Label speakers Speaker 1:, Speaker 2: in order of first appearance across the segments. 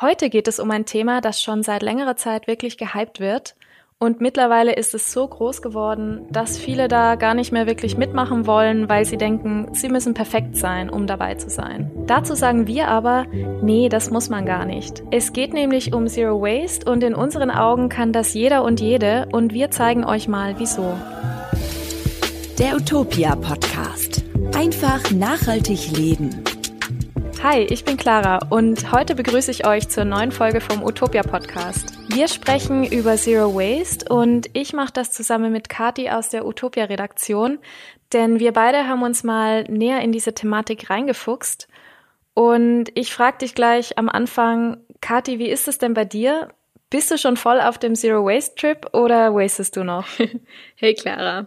Speaker 1: Heute geht es um ein Thema, das schon seit längerer Zeit wirklich gehypt wird. Und mittlerweile ist es so groß geworden, dass viele da gar nicht mehr wirklich mitmachen wollen, weil sie denken, sie müssen perfekt sein, um dabei zu sein. Dazu sagen wir aber, nee, das muss man gar nicht. Es geht nämlich um Zero Waste und in unseren Augen kann das jeder und jede und wir zeigen euch mal wieso.
Speaker 2: Der Utopia Podcast. Einfach nachhaltig leben.
Speaker 1: Hi, ich bin Clara und heute begrüße ich euch zur neuen Folge vom Utopia Podcast. Wir sprechen über Zero Waste und ich mache das zusammen mit Kati aus der Utopia Redaktion, denn wir beide haben uns mal näher in diese Thematik reingefuchst. Und ich frage dich gleich am Anfang, Kati, wie ist es denn bei dir? Bist du schon voll auf dem Zero Waste Trip oder wastest du noch?
Speaker 3: hey Clara.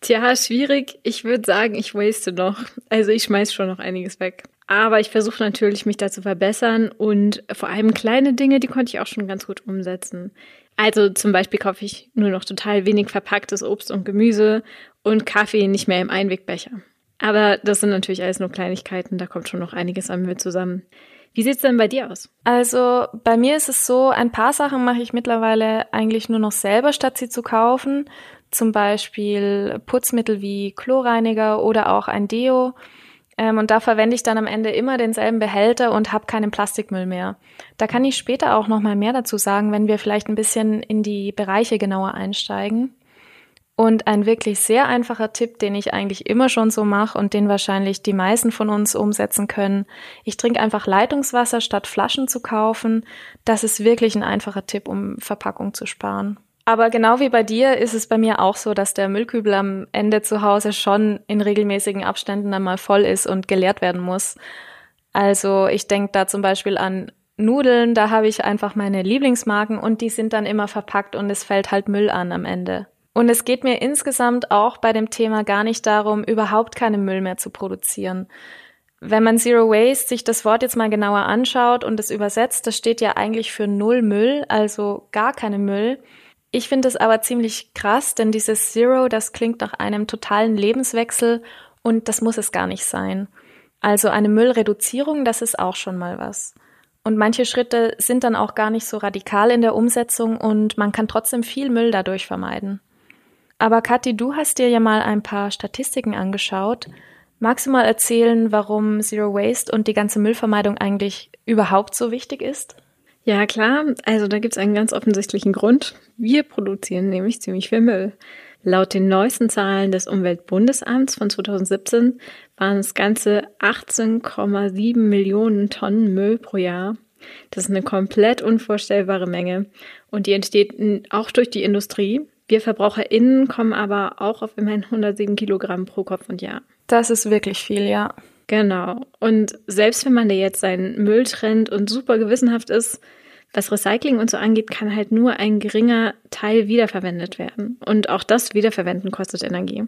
Speaker 3: Tja, schwierig. Ich würde sagen, ich waste noch. Also ich schmeiß schon noch einiges weg. Aber ich versuche natürlich, mich da zu verbessern und vor allem kleine Dinge, die konnte ich auch schon ganz gut umsetzen. Also zum Beispiel kaufe ich nur noch total wenig verpacktes Obst und Gemüse und Kaffee nicht mehr im Einwegbecher. Aber das sind natürlich alles nur Kleinigkeiten, da kommt schon noch einiges an mir zusammen. Wie sieht's denn bei dir aus?
Speaker 1: Also bei mir ist es so, ein paar Sachen mache ich mittlerweile eigentlich nur noch selber, statt sie zu kaufen. Zum Beispiel Putzmittel wie Chlorreiniger oder auch ein Deo. Ähm, und da verwende ich dann am Ende immer denselben Behälter und habe keinen Plastikmüll mehr. Da kann ich später auch noch mal mehr dazu sagen, wenn wir vielleicht ein bisschen in die Bereiche genauer einsteigen. Und ein wirklich sehr einfacher Tipp, den ich eigentlich immer schon so mache und den wahrscheinlich die meisten von uns umsetzen können. Ich trinke einfach Leitungswasser statt Flaschen zu kaufen. Das ist wirklich ein einfacher Tipp, um Verpackung zu sparen. Aber genau wie bei dir ist es bei mir auch so, dass der Müllkübel am Ende zu Hause schon in regelmäßigen Abständen einmal voll ist und geleert werden muss. Also ich denke da zum Beispiel an Nudeln, da habe ich einfach meine Lieblingsmarken und die sind dann immer verpackt und es fällt halt Müll an am Ende. Und es geht mir insgesamt auch bei dem Thema gar nicht darum, überhaupt keinen Müll mehr zu produzieren. Wenn man Zero Waste sich das Wort jetzt mal genauer anschaut und es übersetzt, das steht ja eigentlich für Null Müll, also gar keinen Müll. Ich finde es aber ziemlich krass, denn dieses Zero, das klingt nach einem totalen Lebenswechsel und das muss es gar nicht sein. Also eine Müllreduzierung, das ist auch schon mal was. Und manche Schritte sind dann auch gar nicht so radikal in der Umsetzung und man kann trotzdem viel Müll dadurch vermeiden. Aber Kathi, du hast dir ja mal ein paar Statistiken angeschaut. Magst du mal erzählen, warum Zero Waste und die ganze Müllvermeidung eigentlich überhaupt so wichtig ist?
Speaker 3: Ja, klar. Also da gibt es einen ganz offensichtlichen Grund. Wir produzieren nämlich ziemlich viel Müll. Laut den neuesten Zahlen des Umweltbundesamts von 2017 waren es ganze 18,7 Millionen Tonnen Müll pro Jahr. Das ist eine komplett unvorstellbare Menge und die entsteht auch durch die Industrie. Wir VerbraucherInnen kommen aber auch auf immerhin 107 Kilogramm pro Kopf und Jahr.
Speaker 1: Das ist wirklich viel, ja.
Speaker 3: Genau. Und selbst wenn man da jetzt seinen Müll trennt und super gewissenhaft ist, was Recycling und so angeht, kann halt nur ein geringer Teil wiederverwendet werden. Und auch das Wiederverwenden kostet Energie.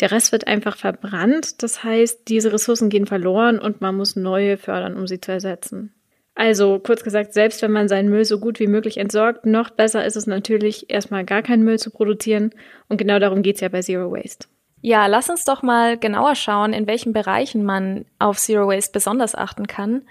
Speaker 3: Der Rest wird einfach verbrannt. Das heißt, diese Ressourcen gehen verloren und man muss neue fördern, um sie zu ersetzen. Also kurz gesagt, selbst wenn man seinen Müll so gut wie möglich entsorgt, noch besser ist es natürlich, erstmal gar keinen Müll zu produzieren. Und genau darum geht's ja bei Zero Waste.
Speaker 1: Ja, lass uns doch mal genauer schauen, in welchen Bereichen man auf Zero Waste besonders achten kann.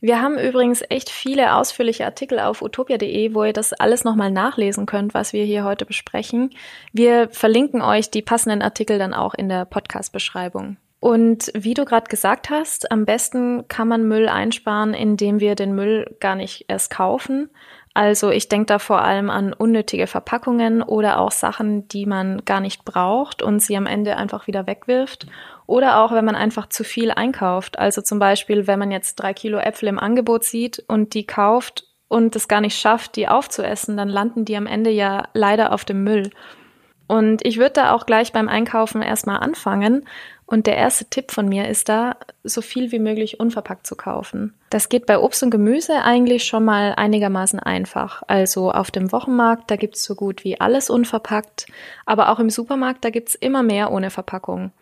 Speaker 1: Wir haben übrigens echt viele ausführliche Artikel auf utopia.de, wo ihr das alles nochmal nachlesen könnt, was wir hier heute besprechen. Wir verlinken euch die passenden Artikel dann auch in der Podcast-Beschreibung. Und wie du gerade gesagt hast, am besten kann man Müll einsparen, indem wir den Müll gar nicht erst kaufen. Also ich denke da vor allem an unnötige Verpackungen oder auch Sachen, die man gar nicht braucht und sie am Ende einfach wieder wegwirft. Oder auch, wenn man einfach zu viel einkauft. Also zum Beispiel, wenn man jetzt drei Kilo Äpfel im Angebot sieht und die kauft und es gar nicht schafft, die aufzuessen, dann landen die am Ende ja leider auf dem Müll. Und ich würde da auch gleich beim Einkaufen erstmal anfangen und der erste Tipp von mir ist da, so viel wie möglich unverpackt zu kaufen. Das geht bei Obst und Gemüse eigentlich schon mal einigermaßen einfach. Also auf dem Wochenmarkt, da gibt's so gut wie alles unverpackt, aber auch im Supermarkt, da gibt's immer mehr ohne Verpackung.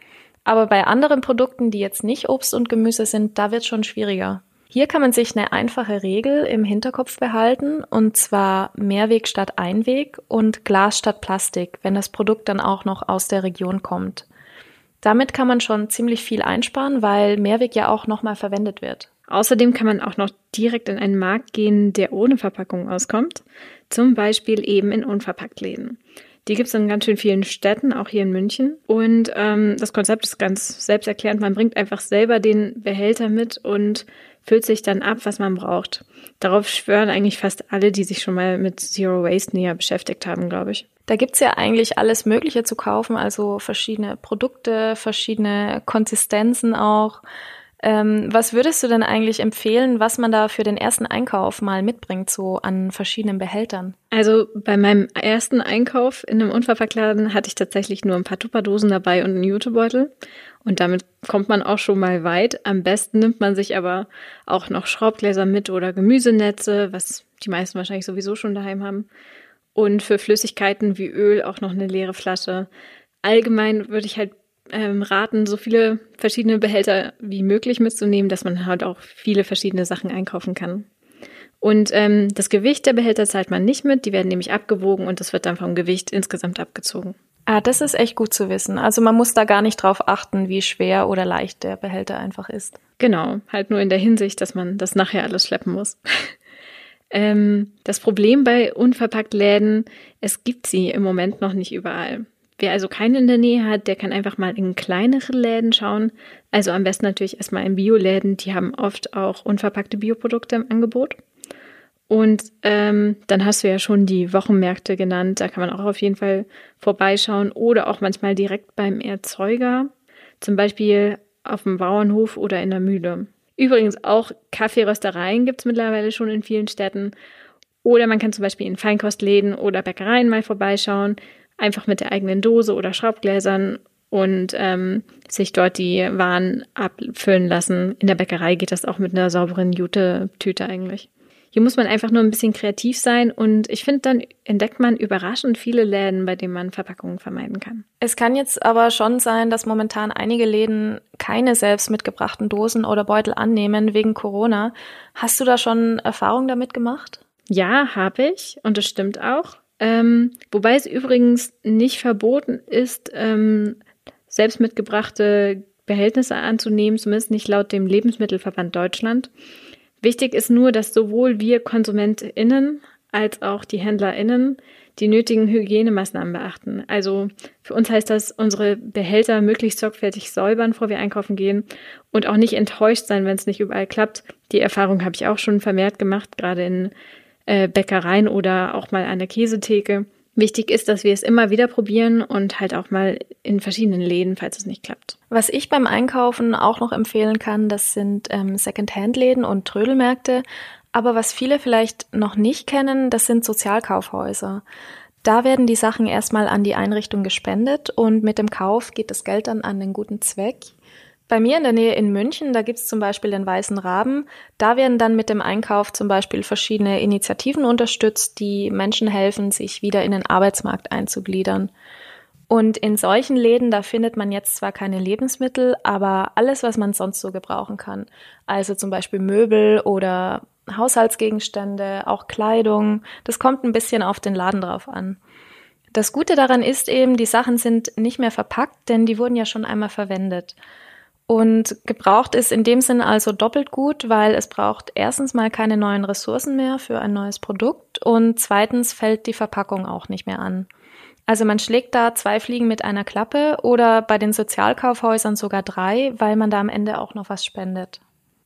Speaker 1: Aber bei anderen Produkten, die jetzt nicht Obst und Gemüse sind, da wird's schon schwieriger. Hier kann man sich eine einfache Regel im Hinterkopf behalten, und zwar Mehrweg statt Einweg und Glas statt Plastik, wenn das Produkt dann auch noch aus der Region kommt. Damit kann man schon ziemlich viel einsparen, weil Mehrweg ja auch nochmal verwendet wird.
Speaker 3: Außerdem kann man auch noch direkt in einen Markt gehen, der ohne Verpackung auskommt, zum Beispiel eben in Unverpacktläden. Die gibt es in ganz schön vielen Städten, auch hier in München. Und ähm, das Konzept ist ganz selbsterklärend. Man bringt einfach selber den Behälter mit und füllt sich dann ab, was man braucht. Darauf schwören eigentlich fast alle, die sich schon mal mit Zero Waste näher beschäftigt haben, glaube ich.
Speaker 1: Da gibt's ja eigentlich alles Mögliche zu kaufen, also verschiedene Produkte, verschiedene Konsistenzen auch. Ähm, was würdest du denn eigentlich empfehlen, was man da für den ersten Einkauf mal mitbringt, so an verschiedenen Behältern?
Speaker 3: Also bei meinem ersten Einkauf in einem Unverpacktladen hatte ich tatsächlich nur ein paar Tupperdosen dabei und einen Jutebeutel. Und damit kommt man auch schon mal weit. Am besten nimmt man sich aber auch noch Schraubgläser mit oder Gemüsenetze, was die meisten wahrscheinlich sowieso schon daheim haben. Und für Flüssigkeiten wie Öl auch noch eine leere Flasche. Allgemein würde ich halt ähm, raten, so viele verschiedene Behälter wie möglich mitzunehmen, dass man halt auch viele verschiedene Sachen einkaufen kann. Und ähm, das Gewicht der Behälter zahlt man nicht mit, die werden nämlich abgewogen und das wird dann vom Gewicht insgesamt abgezogen.
Speaker 1: Ah, das ist echt gut zu wissen. Also man muss da gar nicht drauf achten, wie schwer oder leicht der Behälter einfach ist.
Speaker 3: Genau, halt nur in der Hinsicht, dass man das nachher alles schleppen muss. ähm, das Problem bei unverpackt Läden, es gibt sie im Moment noch nicht überall. Wer also keinen in der Nähe hat, der kann einfach mal in kleinere Läden schauen. Also am besten natürlich erstmal in Bioläden, die haben oft auch unverpackte Bioprodukte im Angebot. Und ähm, dann hast du ja schon die Wochenmärkte genannt, da kann man auch auf jeden Fall vorbeischauen oder auch manchmal direkt beim Erzeuger, zum Beispiel auf dem Bauernhof oder in der Mühle. Übrigens auch Kaffeeröstereien gibt es mittlerweile schon in vielen Städten. Oder man kann zum Beispiel in Feinkostläden oder Bäckereien mal vorbeischauen einfach mit der eigenen Dose oder Schraubgläsern und ähm, sich dort die Waren abfüllen lassen. In der Bäckerei geht das auch mit einer sauberen Jute-Tüte eigentlich. Hier muss man einfach nur ein bisschen kreativ sein und ich finde, dann entdeckt man überraschend viele Läden, bei denen man Verpackungen vermeiden kann.
Speaker 1: Es kann jetzt aber schon sein, dass momentan einige Läden keine selbst mitgebrachten Dosen oder Beutel annehmen wegen Corona. Hast du da schon Erfahrung damit gemacht?
Speaker 3: Ja, habe ich und das stimmt auch. Ähm, wobei es übrigens nicht verboten ist, ähm, selbst mitgebrachte Behältnisse anzunehmen, zumindest nicht laut dem Lebensmittelverband Deutschland. Wichtig ist nur, dass sowohl wir KonsumentInnen als auch die HändlerInnen die nötigen Hygienemaßnahmen beachten. Also für uns heißt das, unsere Behälter möglichst sorgfältig säubern, bevor wir einkaufen gehen und auch nicht enttäuscht sein, wenn es nicht überall klappt. Die Erfahrung habe ich auch schon vermehrt gemacht, gerade in äh, Bäckereien oder auch mal an der Käsetheke. Wichtig ist, dass wir es immer wieder probieren und halt auch mal in verschiedenen Läden, falls es nicht klappt.
Speaker 1: Was ich beim Einkaufen auch noch empfehlen kann, das sind ähm, Second-Hand-Läden und Trödelmärkte. Aber was viele vielleicht noch nicht kennen, das sind Sozialkaufhäuser. Da werden die Sachen erstmal an die Einrichtung gespendet und mit dem Kauf geht das Geld dann an den guten Zweck. Bei mir in der Nähe in München, da gibt's zum Beispiel den Weißen Raben. Da werden dann mit dem Einkauf zum Beispiel verschiedene Initiativen unterstützt, die Menschen helfen, sich wieder in den Arbeitsmarkt einzugliedern. Und in solchen Läden, da findet man jetzt zwar keine Lebensmittel, aber alles, was man sonst so gebrauchen kann. Also zum Beispiel Möbel oder Haushaltsgegenstände, auch Kleidung. Das kommt ein bisschen auf den Laden drauf an. Das Gute daran ist eben, die Sachen sind nicht mehr verpackt, denn die wurden ja schon einmal verwendet. Und gebraucht ist in dem Sinn also doppelt gut, weil es braucht erstens mal keine neuen Ressourcen mehr für ein neues Produkt und zweitens fällt die Verpackung auch nicht mehr an. Also man schlägt da zwei Fliegen mit einer Klappe oder bei den Sozialkaufhäusern sogar drei, weil man da am Ende auch noch was spendet.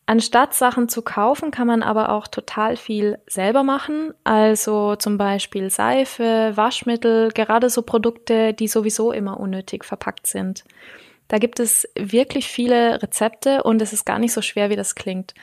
Speaker 1: Anstatt Sachen zu kaufen, kann man aber auch total viel selber machen. Also zum Beispiel Seife, Waschmittel, gerade so Produkte, die sowieso immer unnötig verpackt sind. Da gibt es wirklich viele Rezepte und es ist gar nicht so schwer, wie das klingt.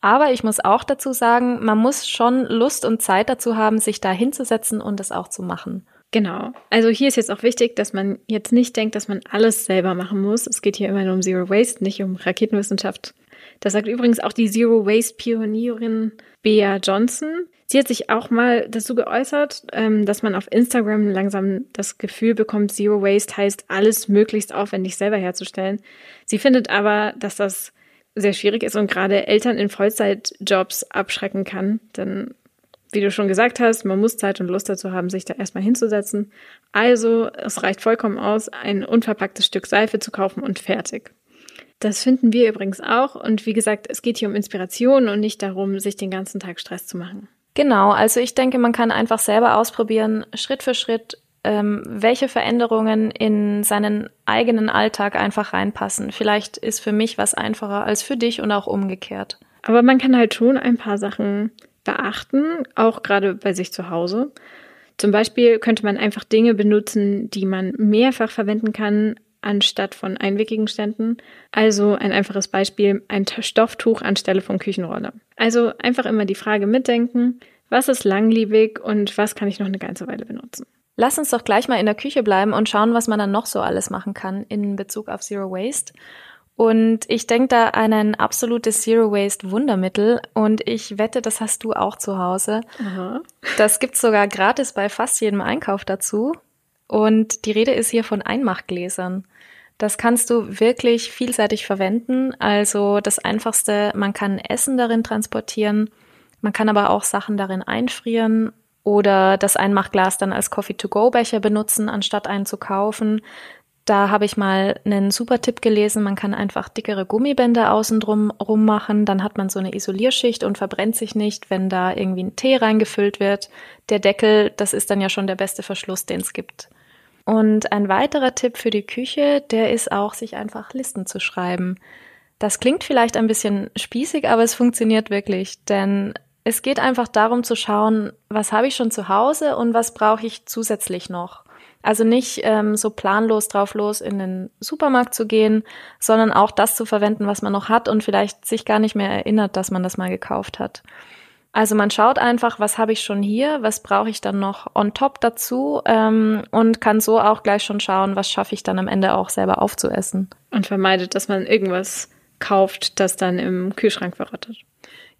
Speaker 1: Aber ich muss auch dazu sagen, man muss schon Lust und Zeit dazu haben, sich da hinzusetzen und das auch zu machen.
Speaker 3: Genau. Also hier ist jetzt auch wichtig, dass man jetzt nicht denkt, dass man alles selber machen muss. Es geht hier immer um Zero Waste, nicht um Raketenwissenschaft. Das sagt übrigens auch die Zero Waste Pionierin Bea Johnson. Sie hat sich auch mal dazu geäußert, ähm, dass man auf Instagram langsam das Gefühl bekommt, Zero Waste heißt, alles möglichst aufwendig selber herzustellen. Sie findet aber, dass das sehr schwierig ist und gerade Eltern in Vollzeitjobs abschrecken kann. Denn, wie du schon gesagt hast, man muss Zeit und Lust dazu haben, sich da erstmal hinzusetzen. Also, es reicht vollkommen aus, ein unverpacktes Stück Seife zu kaufen und fertig. Das finden wir übrigens auch. Und wie gesagt, es geht hier um Inspiration und nicht darum, sich den ganzen Tag Stress zu machen.
Speaker 1: Genau, also ich denke, man kann einfach selber ausprobieren, Schritt für Schritt, ähm, welche Veränderungen in seinen eigenen Alltag einfach reinpassen. Vielleicht ist für mich was einfacher als für dich und auch umgekehrt.
Speaker 3: Aber man kann halt schon ein paar Sachen beachten, auch gerade bei sich zu Hause. Zum Beispiel könnte man einfach Dinge benutzen, die man mehrfach verwenden kann, anstatt von einwickigen Ständen. Also ein einfaches Beispiel, ein Stofftuch anstelle von Küchenrolle. Also einfach immer die Frage mitdenken, was ist langlebig und was kann ich noch eine ganze Weile benutzen.
Speaker 1: Lass uns doch gleich mal in der Küche bleiben und schauen, was man dann noch so alles machen kann in Bezug auf Zero Waste. Und ich denke da an ein absolutes Zero Waste Wundermittel und ich wette, das hast du auch zu Hause. Aha. Das gibt's sogar gratis bei fast jedem Einkauf dazu. Und die Rede ist hier von Einmachgläsern. Das kannst du wirklich vielseitig verwenden. Also das einfachste, man kann Essen darin transportieren, man kann aber auch Sachen darin einfrieren oder das Einmachglas dann als Coffee-to-go-Becher benutzen, anstatt einen zu kaufen. Da habe ich mal einen super Tipp gelesen. Man kann einfach dickere Gummibänder außen drum rum machen. Dann hat man so eine Isolierschicht und verbrennt sich nicht, wenn da irgendwie ein Tee reingefüllt wird. Der Deckel, das ist dann ja schon der beste Verschluss, den es gibt. Und ein weiterer Tipp für die Küche, der ist auch, sich einfach Listen zu schreiben. Das klingt vielleicht ein bisschen spießig, aber es funktioniert wirklich, denn es geht einfach darum zu schauen, was habe ich schon zu Hause und was brauche ich zusätzlich noch. Also nicht ähm, so planlos drauf los in den Supermarkt zu gehen, sondern auch das zu verwenden, was man noch hat und vielleicht sich gar nicht mehr erinnert, dass man das mal gekauft hat. Also man schaut einfach, was habe ich schon hier, was brauche ich dann noch on top dazu ähm, und kann so auch gleich schon schauen, was schaffe ich dann am Ende auch selber aufzuessen.
Speaker 3: Und vermeidet, dass man irgendwas kauft, das dann im Kühlschrank verrottet.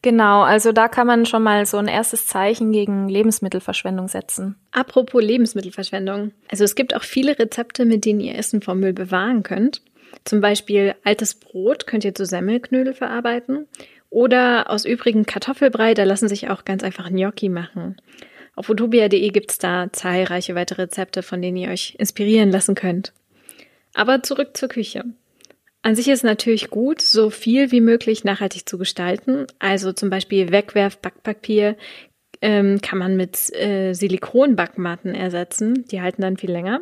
Speaker 1: Genau, also da kann man schon mal so ein erstes Zeichen gegen Lebensmittelverschwendung setzen.
Speaker 3: Apropos Lebensmittelverschwendung. Also es gibt auch viele Rezepte, mit denen ihr Essen vom Müll bewahren könnt. Zum Beispiel altes Brot könnt ihr zu Semmelknödel verarbeiten. Oder aus übrigen Kartoffelbrei, da lassen sich auch ganz einfach Gnocchi machen. Auf utopia.de gibt's da zahlreiche weitere Rezepte, von denen ihr euch inspirieren lassen könnt. Aber zurück zur Küche. An sich ist natürlich gut, so viel wie möglich nachhaltig zu gestalten. Also zum Beispiel Wegwerf-Backpapier ähm, kann man mit äh, Silikonbackmatten ersetzen. Die halten dann viel länger.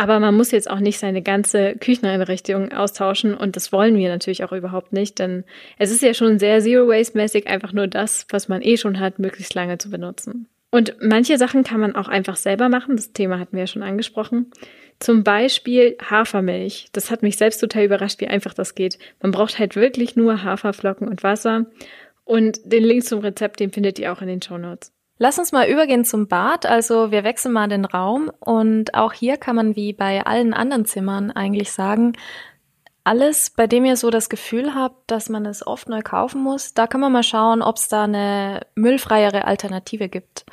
Speaker 3: Aber man muss jetzt auch nicht seine ganze Kücheneinrichtung austauschen und das wollen wir natürlich auch überhaupt nicht, denn es ist ja schon sehr Zero-Waste-mäßig, einfach nur das, was man eh schon hat, möglichst lange zu benutzen. Und manche Sachen kann man auch einfach selber machen, das Thema hatten wir ja schon angesprochen. Zum Beispiel Hafermilch. Das hat mich selbst total überrascht, wie einfach das geht. Man braucht halt wirklich nur Haferflocken und Wasser. Und den Link zum Rezept, den findet ihr auch in den Show Notes.
Speaker 1: Lass uns mal übergehen zum Bad. Also wir wechseln mal den Raum und auch hier kann man wie bei allen anderen Zimmern eigentlich sagen, alles, bei dem ihr so das Gefühl habt, dass man es oft neu kaufen muss, da kann man mal schauen, ob es da eine müllfreiere Alternative gibt.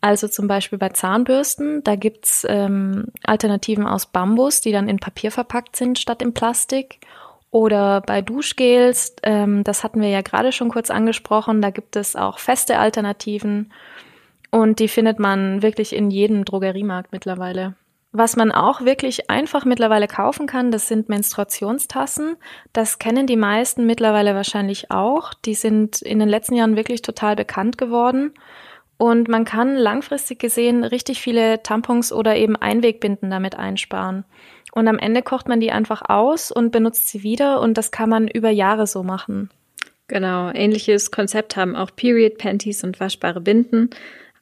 Speaker 1: Also zum Beispiel bei Zahnbürsten, da gibt's ähm, Alternativen aus Bambus, die dann in Papier verpackt sind statt in Plastik. Oder bei Duschgels, ähm, das hatten wir ja gerade schon kurz angesprochen, da gibt es auch feste Alternativen und die findet man wirklich in jedem Drogeriemarkt mittlerweile. Was man auch wirklich einfach mittlerweile kaufen kann, das sind Menstruationstassen. Das kennen die meisten mittlerweile wahrscheinlich auch. Die sind in den letzten Jahren wirklich total bekannt geworden. Und man kann langfristig gesehen richtig viele Tampons oder eben Einwegbinden damit einsparen. Und am Ende kocht man die einfach aus und benutzt sie wieder und das kann man über Jahre so machen.
Speaker 3: Genau, ähnliches Konzept haben auch Period Panties und waschbare Binden.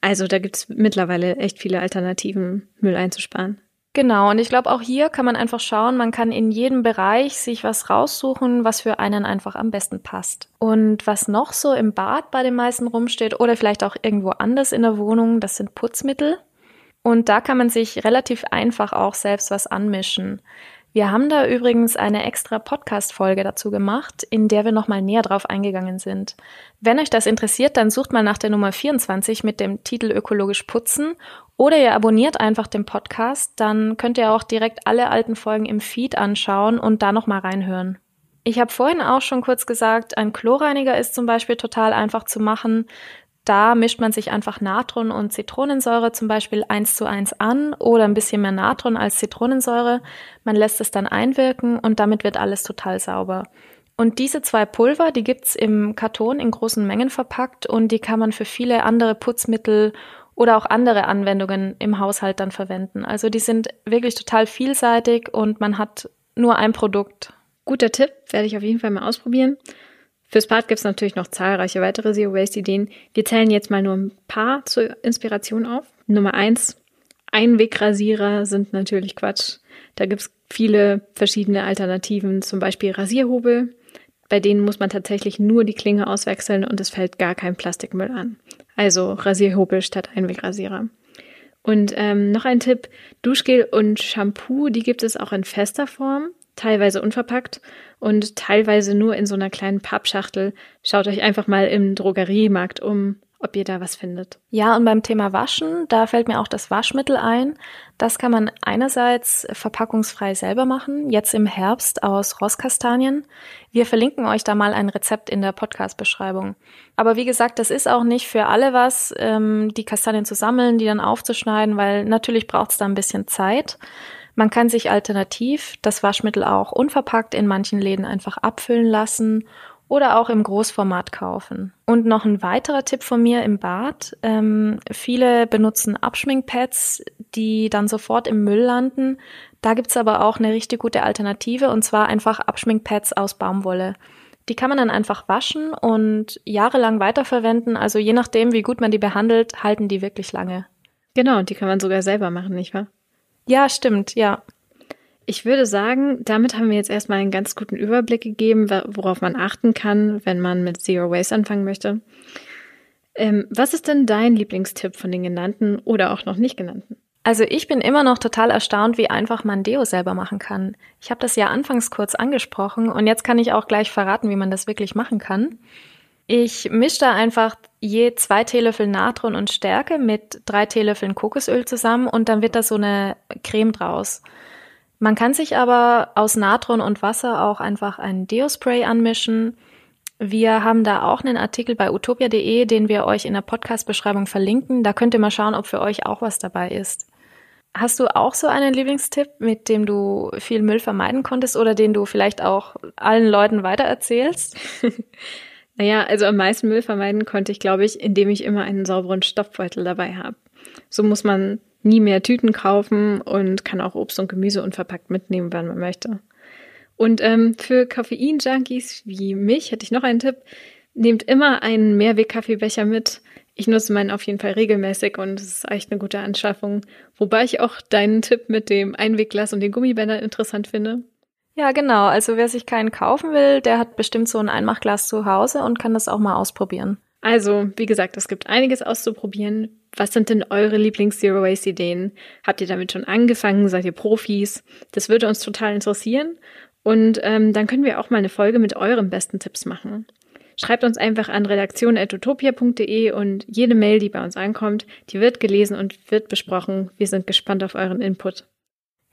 Speaker 3: Also da gibt's mittlerweile echt viele Alternativen, Müll einzusparen.
Speaker 1: Genau, und ich glaube, auch hier kann man einfach schauen, man kann in jedem Bereich sich was raussuchen, was für einen einfach am besten passt. Und was noch so im Bad bei den meisten rumsteht oder vielleicht auch irgendwo anders in der Wohnung, das sind Putzmittel. Und da kann man sich relativ einfach auch selbst was anmischen. Wir haben da übrigens eine extra Podcast-Folge dazu gemacht, in der wir nochmal näher drauf eingegangen sind. Wenn euch das interessiert, dann sucht mal nach der Nummer 24 mit dem Titel Ökologisch putzen oder ihr abonniert einfach den Podcast, dann könnt ihr auch direkt alle alten Folgen im Feed anschauen und da nochmal reinhören. Ich habe vorhin auch schon kurz gesagt, ein Kloreiniger ist zum Beispiel total einfach zu machen. Da mischt man sich einfach Natron und Zitronensäure zum Beispiel eins zu eins an oder ein bisschen mehr Natron als Zitronensäure. Man lässt es dann einwirken und damit wird alles total sauber. Und diese zwei Pulver, die gibt's im Karton in großen Mengen verpackt und die kann man für viele andere Putzmittel oder auch andere Anwendungen im Haushalt dann verwenden. Also die sind wirklich total vielseitig und man hat nur ein Produkt.
Speaker 3: Guter Tipp, werde ich auf jeden Fall mal ausprobieren. Fürs Bad gibt es natürlich noch zahlreiche weitere Zero Waste Ideen. Wir zählen jetzt mal nur ein paar zur Inspiration auf. Nummer eins, Einwegrasierer sind natürlich Quatsch. Da gibt es viele verschiedene Alternativen, zum Beispiel Rasierhobel. Bei denen muss man tatsächlich nur die Klinge auswechseln und es fällt gar kein Plastikmüll an. Also Rasierhobel statt Einwegrasierer. Und ähm, noch ein Tipp, Duschgel und Shampoo, die gibt es auch in fester Form teilweise unverpackt und teilweise nur in so einer kleinen Pappschachtel. Schaut euch einfach mal im Drogeriemarkt um, ob ihr da was findet.
Speaker 1: Ja, und beim Thema Waschen, da fällt mir auch das Waschmittel ein. Das kann man einerseits verpackungsfrei selber machen, jetzt im Herbst aus Rosskastanien. Wir verlinken euch da mal ein Rezept in der Podcast-Beschreibung. Aber wie gesagt, das ist auch nicht für alle was, ähm, die Kastanien zu sammeln, die dann aufzuschneiden, weil natürlich braucht es da ein bisschen Zeit. Man kann sich alternativ das Waschmittel auch unverpackt in manchen Läden einfach abfüllen lassen oder auch im Großformat kaufen. Und noch ein weiterer Tipp von mir im Bad. Ähm, viele benutzen Abschminkpads, die dann sofort im Müll landen. Da gibt's aber auch eine richtig gute Alternative und zwar einfach Abschminkpads aus Baumwolle. Die kann man dann einfach waschen und jahrelang weiterverwenden. Also je nachdem, wie gut man die behandelt, halten die wirklich lange.
Speaker 3: Genau, und die kann man sogar selber machen, nicht wahr?
Speaker 1: Ja, stimmt, ja.
Speaker 3: Ich würde sagen, damit haben wir jetzt erstmal einen ganz guten Überblick gegeben, worauf man achten kann, wenn man mit Zero Waste anfangen möchte. Ähm, was ist denn dein Lieblingstipp von den genannten oder auch noch nicht genannten?
Speaker 1: Also ich bin immer noch total erstaunt, wie einfach man Deo selber machen kann. Ich habe das ja anfangs kurz angesprochen und jetzt kann ich auch gleich verraten, wie man das wirklich machen kann. Ich mische da einfach je zwei Teelöffel Natron und Stärke mit drei Teelöffeln Kokosöl zusammen und dann wird da so eine Creme draus. Man kann sich aber aus Natron und Wasser auch einfach ein Deo-Spray anmischen. Wir haben da auch einen Artikel bei utopia.de, den wir euch in der Podcast-Beschreibung verlinken. Da könnt ihr mal schauen, ob für euch auch was dabei ist. Hast du auch so einen Lieblingstipp, mit dem du viel Müll vermeiden konntest oder den du vielleicht auch allen Leuten weitererzählst?
Speaker 3: Naja, also am meisten Müll vermeiden konnte ich, glaube ich, indem ich immer einen sauberen Stoffbeutel dabei habe. So muss man nie mehr Tüten kaufen und kann auch Obst und Gemüse unverpackt mitnehmen, wann man möchte. Und ähm, für Koffein-Junkies wie mich hätte ich noch einen Tipp. Nehmt immer einen Mehrweg-Kaffeebecher mit. Ich nutze meinen auf jeden Fall regelmäßig und es ist echt eine gute Anschaffung. Wobei ich auch deinen Tipp mit dem Einwegglas und den Gummibändern interessant finde.
Speaker 1: Ja, genau. Also wer sich keinen kaufen will, der hat bestimmt so ein Einmachglas zu Hause und kann das auch mal ausprobieren.
Speaker 3: Also, wie gesagt, es gibt einiges auszuprobieren. Was sind denn eure Lieblings-Zero-Waste-Ideen? Habt ihr damit schon angefangen? Seid ihr Profis? Das würde uns total interessieren. Und ähm, dann können wir auch mal eine Folge mit euren besten Tipps machen. Schreibt uns einfach an redaktion.utopia.de und jede Mail, die bei uns ankommt, die wird gelesen und wird besprochen. Wir sind gespannt auf euren Input.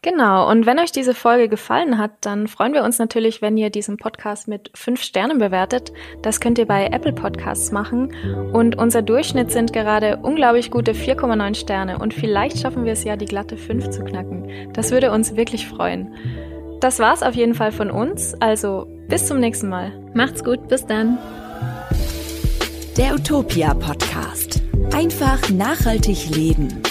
Speaker 1: Genau, und wenn euch diese Folge gefallen hat, dann freuen wir uns natürlich, wenn ihr diesen Podcast mit fünf Sternen bewertet. Das könnt ihr bei Apple Podcasts machen. Und unser Durchschnitt sind gerade unglaublich gute 4,9 Sterne. Und vielleicht schaffen wir es ja, die glatte 5 zu knacken. Das würde uns wirklich freuen. Das war's auf jeden Fall von uns. Also bis zum nächsten Mal.
Speaker 3: Macht's gut, bis dann.
Speaker 2: Der Utopia Podcast. Einfach nachhaltig leben.